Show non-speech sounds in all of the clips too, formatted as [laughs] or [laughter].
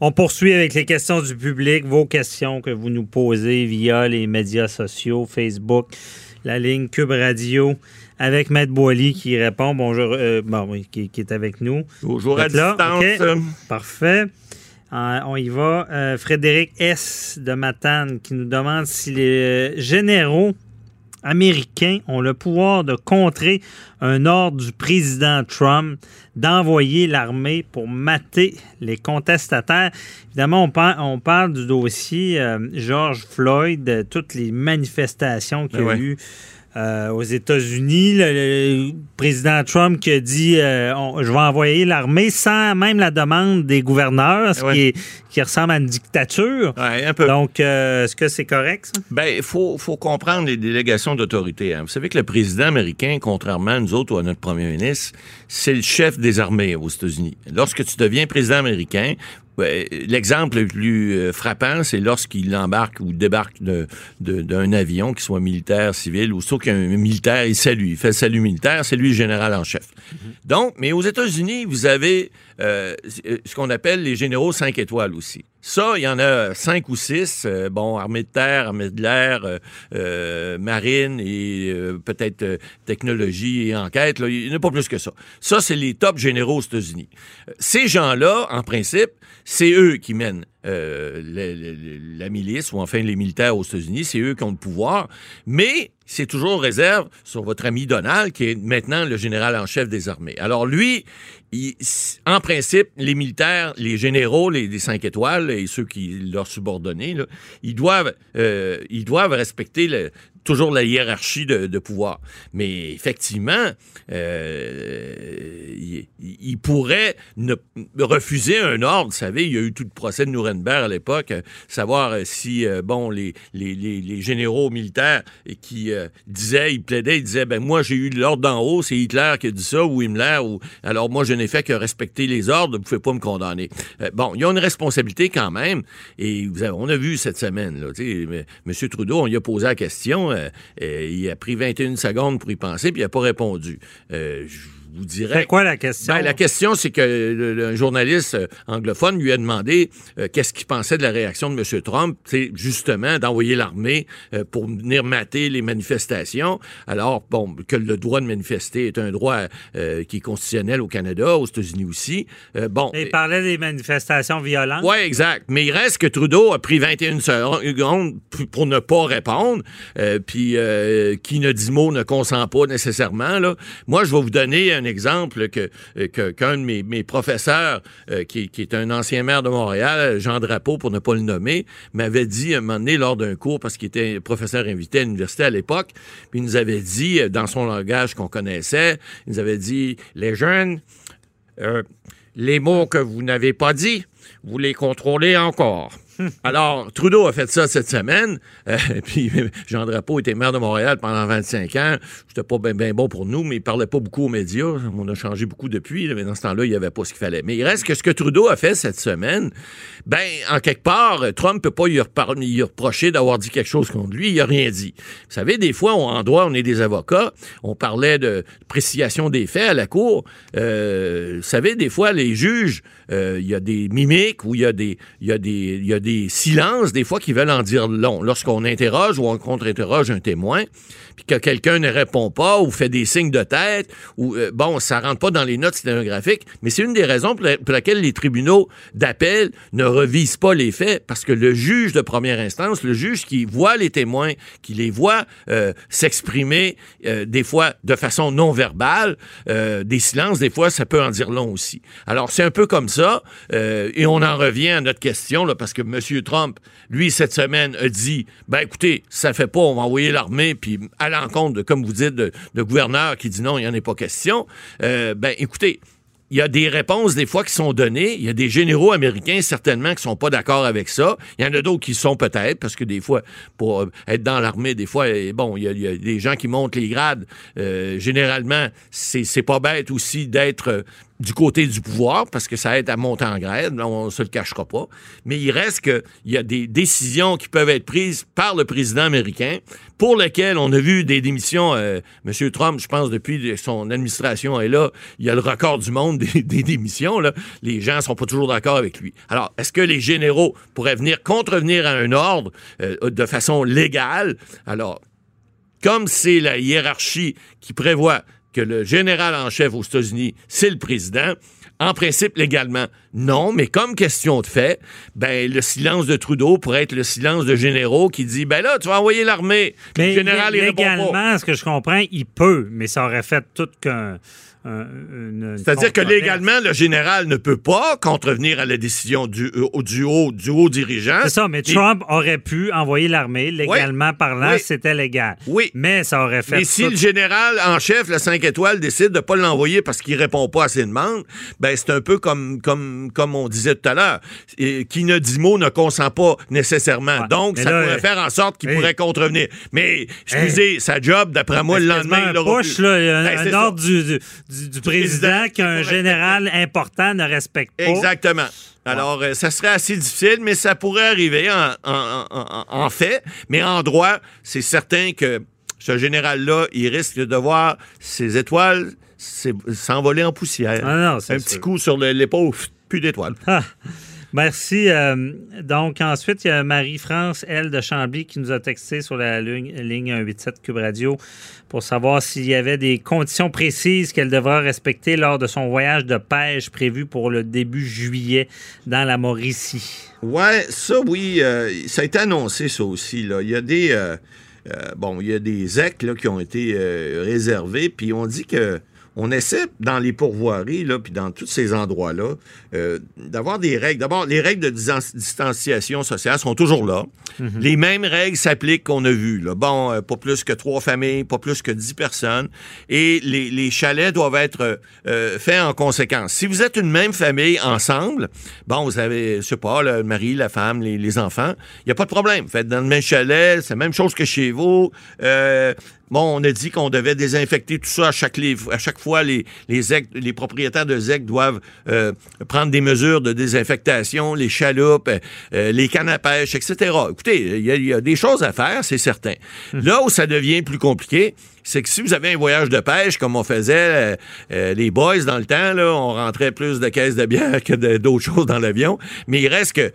On poursuit avec les questions du public, vos questions que vous nous posez via les médias sociaux, Facebook, la ligne Cube Radio avec Maître Boily qui répond. Bonjour, euh, bon, qui, est avec nous. Bonjour à distance. Parfait. Euh, on y va. Euh, Frédéric S. de Matane qui nous demande si les généraux américains ont le pouvoir de contrer un ordre du président Trump d'envoyer l'armée pour mater les contestataires. Évidemment, on, parle, on parle du dossier George Floyd, toutes les manifestations qu'il y a ben eu euh, aux États-Unis, le, président Trump qui a dit euh, je vais envoyer l'armée sans même la demande des gouverneurs, ce qui, qui, ressemble à une dictature. un peu. Donc, euh, est-ce que c'est correct, ça? Ben, il faut, faut, comprendre les délégations d'autorité. Hein. Vous savez que le président américain, contrairement à nous autres ou à notre premier ministre, c'est le chef des armées aux États-Unis. Lorsque tu deviens président américain, L'exemple le plus euh, frappant, c'est lorsqu'il embarque ou débarque d'un avion, qu'il soit militaire, civil, ou sauf qu'un militaire, il salue, il fait le salut militaire, c'est lui le général en chef. Mm-hmm. Donc, mais aux États-Unis, vous avez euh, ce qu'on appelle les généraux 5 étoiles aussi. Ça, il y en a cinq ou six. Euh, bon, armée de terre, armée de l'air, marine et peut-être technologie et enquête. Là, il n'y en a pas plus que ça. Ça, c'est les top généraux aux États-Unis. Ces gens-là, en principe, c'est eux qui mènent euh, la, milice ou enfin les militaires aux États-Unis, c'est eux qui ont le pouvoir, mais c'est toujours réserve sur votre ami Donald, qui est maintenant le général en chef des armées. Alors lui, en principe, les militaires, les généraux, les, cinq étoiles et ceux qui leur subordonnés, ils doivent, euh, ils doivent respecter le, toujours la hiérarchie de, pouvoir. Mais effectivement, euh, il, pourrait ne, refuser un ordre. Vous savez, il y a eu tout le procès de Nuremberg à l'époque, euh, savoir euh, si, bon, les, les, généraux militaires qui disaient, ils plaidaient, ils disaient, ben moi, j'ai eu l'ordre d'en haut, c'est Hitler qui a dit ça, ou Himmler, ou alors moi, je n'ai fait que respecter les ordres, vous ne pouvez pas me condamner. bon, il y a une responsabilité quand même, et on a vu cette semaine, là, M. Trudeau, on lui a posé la question, euh, euh, il a pris 21 secondes pour y penser, puis il n'a pas répondu. Euh, vous dirais. C'est quoi la question? Ben, la question, c'est que le, journaliste euh, anglophone lui a demandé euh, qu'est-ce qu'il pensait de la réaction de M. Trump, c'est justement d'envoyer l'armée euh, pour venir mater les manifestations. Alors, bon, que le droit de manifester est un droit qui est constitutionnel au Canada, aux États-Unis aussi. bon. il parlait des manifestations violentes. Oui, exact. Mais il reste que Trudeau a pris 21 secondes pour ne pas répondre, puis qui ne dit mot ne consent pas nécessairement. Là. Moi, je vais vous donner un exemple que, qu'un de mes, professeurs, euh, qui, est un ancien maire de Montréal, Jean Drapeau, pour ne pas le nommer, m'avait dit un moment donné lors d'un cours, parce qu'il était professeur invité à l'université à l'époque, puis il nous avait dit, euh, dans son langage qu'on connaissait, il nous avait dit, les jeunes, euh, les mots que vous n'avez pas dit, vous les contrôlez encore. Alors, Trudeau a fait ça cette semaine. Euh, [laughs] puis Jean Drapeau était maire de Montréal pendant 25 ans. C'était pas bien bon pour nous, mais il parlait pas beaucoup aux médias. On a changé beaucoup depuis, mais dans ce temps-là, il n'y avait pas ce qu'il fallait. Mais il reste que ce que Trudeau a fait cette semaine, ben, en quelque part, Trump peut pas lui, reprocher d'avoir dit quelque chose contre lui. Il a rien dit. Vous savez, des fois, en droit, on est des avocats. On parlait de précision des faits à la cour. Euh, vous savez, des fois, les juges, euh, il y a des mimiques ou il y a des, il y a des, il y a des silences, des fois, qui veulent en dire long. Lorsqu'on interroge ou on contre-interroge un témoin, puis que quelqu'un ne répond pas ou fait des signes de tête, ou euh, bon, ça rentre pas dans les notes sténographiques, mais c'est une des raisons pour, laquelle les tribunaux d'appel ne revisent pas les faits, parce que le juge de première instance, le juge qui voit les témoins, qui les voit euh, s'exprimer, euh, des fois de façon non verbale, des silences, des fois, ça peut en dire long aussi. Alors, c'est un peu comme ça, et on en revient à notre question, là, parce que. Trump, lui, cette semaine, a dit, ben écoutez, ça fait pas, on va envoyer l'armée, puis à l'encontre, comme vous dites, de, de gouverneur qui dit non, il n'y en a pas question, euh, ben écoutez, il y a des réponses des fois qui sont données. Il y a des généraux américains certainement qui sont pas d'accord avec ça. Il y en a d'autres qui sont peut-être parce que des fois pour euh, être dans l'armée, des fois euh, bon, il y, a, des gens qui montent les grades. Euh, généralement, c'est c'est pas bête aussi d'être du côté du pouvoir, parce que ça aide à monter en grade, on ne se le cachera pas. Mais il reste qu'il y a des décisions qui peuvent être prises par le président américain, pour lesquelles on a vu des démissions. Euh, M. Trump, je pense, depuis son administration est là, il y a le record du monde des, démissions. Les gens sont pas toujours d'accord avec lui. Alors, est-ce que les généraux pourraient venir contrevenir à un ordre euh, de façon légale? Alors, comme c'est la hiérarchie qui prévoit que le général en chef aux États-Unis, c'est le président. En principe, légalement, non, mais comme question de fait, ben, le silence de Trudeau pourrait être le silence de généraux qui dit, ben là, tu vas envoyer l'armée. Le général, il légalement, ce que je comprends, il peut, mais ça aurait fait tout qu'un c'est-à-dire que légalement, le général ne peut pas contrevenir à la décision du, euh, du, haut, du haut dirigeant. C'est ça, mais Trump aurait pu envoyer l'armée, légalement parlant, c'était légal. Oui. Mais ça aurait fait. Mais si le général en chef, le 5 étoiles, décide de ne pas l'envoyer parce qu'il répond pas à ses demandes, ben c'est un peu comme, comme, comme on disait tout à l'heure. Qui ne dit mot ne consent pas nécessairement. Donc, ça pourrait faire en sorte qu'il pourrait contrevenir. Mais, excusez, sa job, d'après moi, le lendemain, il aura push, là, un, ben, ordre du du, président qu'un général important ne respecte pas. Exactement. Alors, euh, ça serait assez difficile, mais ça pourrait arriver en, fait. Mais en droit, c'est certain que ce général-là, il risque de voir ses étoiles s'envoler en poussière. Ah Un petit coup sur l'épaule, plus d'étoiles. Ah. Merci. Euh, donc, ensuite, il y a Marie-France, elle, de Chambly, qui nous a texté sur la ligne, ligne 187 Cube Radio pour savoir s'il y avait des conditions précises qu'elle devra respecter lors de son voyage de pêche prévu pour le début juillet dans la Mauricie. Ouais, ça, oui, euh, ça a été annoncé, ça aussi. Là. Il y a des. Euh, bon, il y a des EC qui ont été réservés, puis on dit que on essaie dans les pourvoiries, là, puis dans tous ces endroits-là, euh, d'avoir des règles. D'abord, les règles de distanciation sociale sont toujours là. Mhm. Les mêmes règles s'appliquent qu'on a vues. Là. Bon, euh, pas plus que trois familles, pas plus que dix personnes. Et les, chalets doivent être euh, faits en conséquence. Si vous êtes une même famille ensemble, bon, vous avez, je sais pas, le mari, la femme, les, enfants, il n'y a pas de problème. faites dans le même chalet, c'est la même chose que chez vous. Bon, on a dit qu'on devait désinfecter tout ça à chaque, à chaque fois. Les, les, les propriétaires de ZEC doivent euh, prendre des mesures de désinfectation, les chaloupes, euh, euh, les cannes à pêche, etc. Écoutez, il y, a des choses à faire, c'est certain. Hum. Là où ça devient plus compliqué, c'est que si vous avez un voyage de pêche, comme on faisait euh, euh, les boys dans le temps, on rentrait plus de caisses de bière [laughs] que d'autres choses dans l'avion. Mais il reste que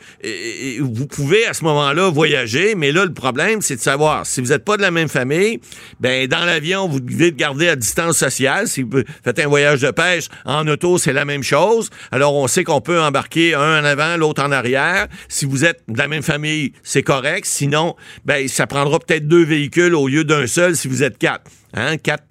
vous pouvez à ce moment-là voyager, mais là, le problème, c'est de savoir si vous n'êtes pas de la même famille, ben dans l'avion, vous devez garder à distance sociale. Si vous faites un voyage de pêche en auto, c'est la même chose. Alors, on sait qu'on peut embarquer un en avant, l'autre en arrière. Si vous êtes de la même famille, c'est correct. Sinon, ben ça prendra peut-être deux véhicules au lieu d'un seul si vous êtes quatre. Hein, quatre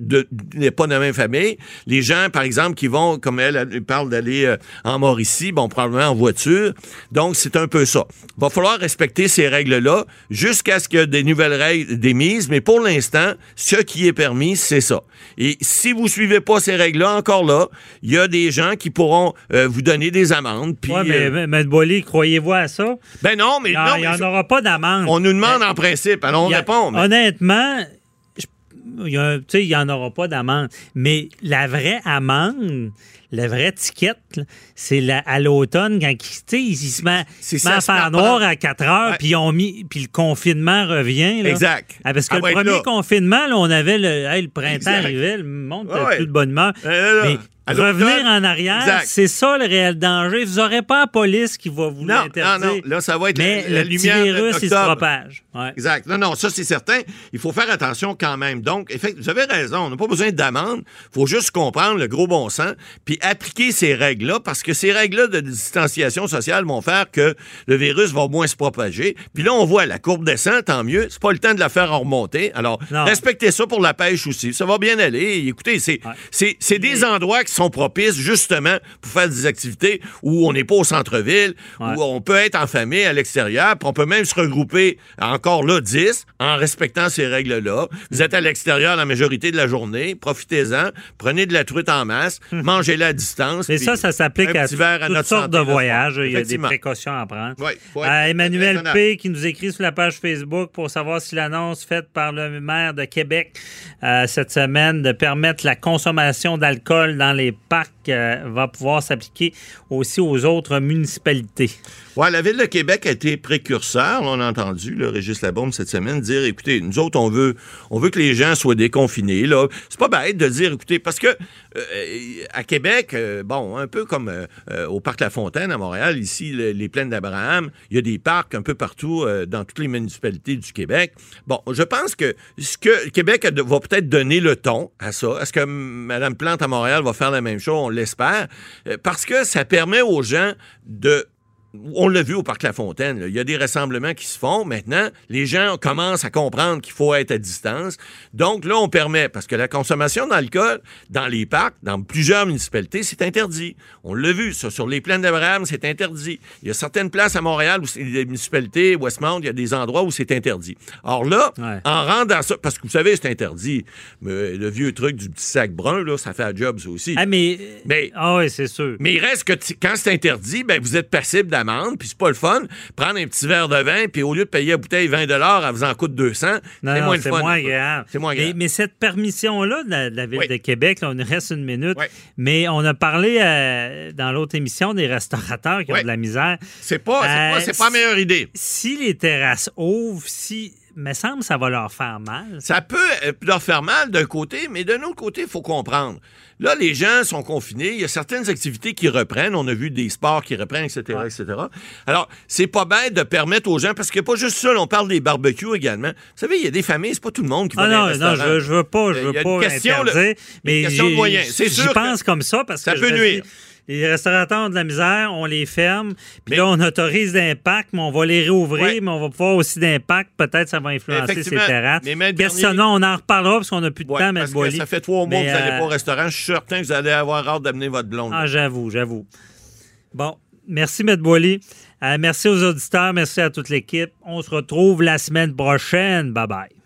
n'est pas de la même famille. Les gens, par exemple, qui vont, comme elle, elle parle d'aller euh, en Mauricie, bon, probablement en voiture. Donc, c'est un peu ça. Va falloir respecter ces règles-là jusqu'à ce qu'il y ait des nouvelles règles démises, mais pour l'instant, ce qui est permis, c'est ça. Et si vous suivez pas ces règles-là, encore là, il y a des gens qui pourront euh, vous donner des amendes. Oui, mais, euh, M. Boily, croyez-vous à ça? Ben non, mais il n'y en, aura pas d'amende. On nous demande en principe, alors on répond. Honnêtement, il n'y en aura pas d'amende. Mais la vraie amende, la vraie ticket, c'est à l'automne, quand il, il, se met, à faire noir à 4 heures, puis le confinement revient. Exact. Ah, parce que le premier confinement, on avait le, le printemps arrivait, le monde était plus de bonne humeur. mais Revenir en arrière, c'est ça le réel danger. Vous n'aurez pas la police qui va vous l'interdire. Non, non, là, ça va être mais la, le lumière virus, il se propage. Exact. Non, non, ça, c'est certain. Il faut faire attention quand même. Donc, vous avez raison. On n'a pas besoin d'amende. Il faut juste comprendre le gros bon sens puis appliquer ces règles-là parce que ces règles-là de distanciation sociale vont faire que le virus va moins se propager. Puis là, on voit la courbe descend, tant mieux. C'est pas le temps de la faire remonter. Alors, respectez ça pour la pêche aussi. Ça va bien aller. Écoutez, c'est des endroits qui qui sont propices justement pour faire des activités où on n'est pas au centre-ville, Ouais. où on peut être en famille à l'extérieur, puis on peut même se regrouper encore là 10 en respectant ces règles-là. Vous êtes à l'extérieur la majorité de la journée, profitez-en, prenez de la truite en masse, mangez-la à distance. Mais puis ça, ça s'applique à toutes sortes santé de voyages. Il y a des précautions à prendre. Ouais, Euh, Emmanuel. P. qui nous écrit sur la page Facebook pour savoir si l'annonce faite par le maire de Québec euh, cette semaine de permettre la consommation d'alcool dans les parcs euh, va pouvoir s'appliquer aussi aux autres municipalités. Ouais, la Ville de Québec a été précurseur. On a entendu le Régis Labombe cette semaine dire écoutez, nous autres, on veut, on veut que les gens soient déconfinés. Là. C'est pas bête de dire écoutez, parce que euh, à Québec, euh, bon, un peu comme au Parc La Fontaine à Montréal, ici, le- les plaines d'Abraham, il y a des parcs un peu partout dans toutes les municipalités du Québec. Bon, je pense que ce que Québec va peut-être donner le ton à ça. Est-ce que Mme Plante à Montréal va faire la même chose? On l'espère. Euh, parce que ça permet aux gens de on l'a vu au Parc La Fontaine, là. il y a des rassemblements qui se font. Maintenant, les gens commencent à comprendre qu'il faut être à distance. Donc là, on permet, parce que la consommation d'alcool dans les parcs, dans plusieurs municipalités, c'est interdit. On l'a vu, ça, sur les plaines d'Abraham, c'est interdit. Il y a certaines places à Montréal où c'est des municipalités, Westmount, il y a des endroits où c'est interdit. Or là, Ouais. en rendant ça, parce que vous savez, c'est interdit, mais le vieux truc du petit sac brun, là, ça fait un job, ça aussi. Ah, mais. Mais- Ah, oui, c'est sûr. Mais il reste que quand c'est interdit, ben vous êtes passible d'amende, puis c'est pas le fun. Prendre un petit verre de vin, puis au lieu de payer la bouteille 20 elle vous en coûte 200. Non, c'est moins le fun. moins. C'est moins Mais, agréable. mais cette permission-là de la, de la Ville Oui. de Québec, là, on reste une minute, Oui. mais on a parlé euh, dans l'autre émission des restaurateurs qui ont de la misère. C'est pas, Euh, pas, c'est pas la meilleure idée. Si les terrasses ouvrent, si, me semble que ça va leur faire mal. Ça peut euh, leur faire mal d'un côté, mais d'un autre côté, il faut comprendre. Là, les gens sont confinés. Il y a certaines activités qui reprennent. On a vu des sports qui reprennent, etc., etc. Alors, c'est pas bête de permettre aux gens, parce qu'il n'y a pas juste ça. on parle des barbecues également. Vous savez, il y a des familles, c'est pas tout le monde qui va Ah dans non, non, je, je veux pas, je veux pas question, interdire, mais Une question de moyens. C'est sûr que pense comme ça parce ça que peut je me nuire. dis, Les restaurateurs ont de la misère, on les ferme, puis Mais- là, on autorise d'impact, mais on va les réouvrir, Ouais. mais on va pouvoir aussi d'impact. Peut-être ça va influencer ces terrasses. Mais Questionnons, on en reparlera parce qu'on n'a plus de Ouais, temps, parce M. que ça fait trois mois Mais, que vous n'allez euh, pas au restaurant. Je suis certain que vous allez avoir hâte d'amener votre blonde. Ah, j'avoue, j'avoue. Bon, merci, M. Boily. Euh, merci aux auditeurs, merci à toute l'équipe. On se retrouve la semaine prochaine. Bye bye.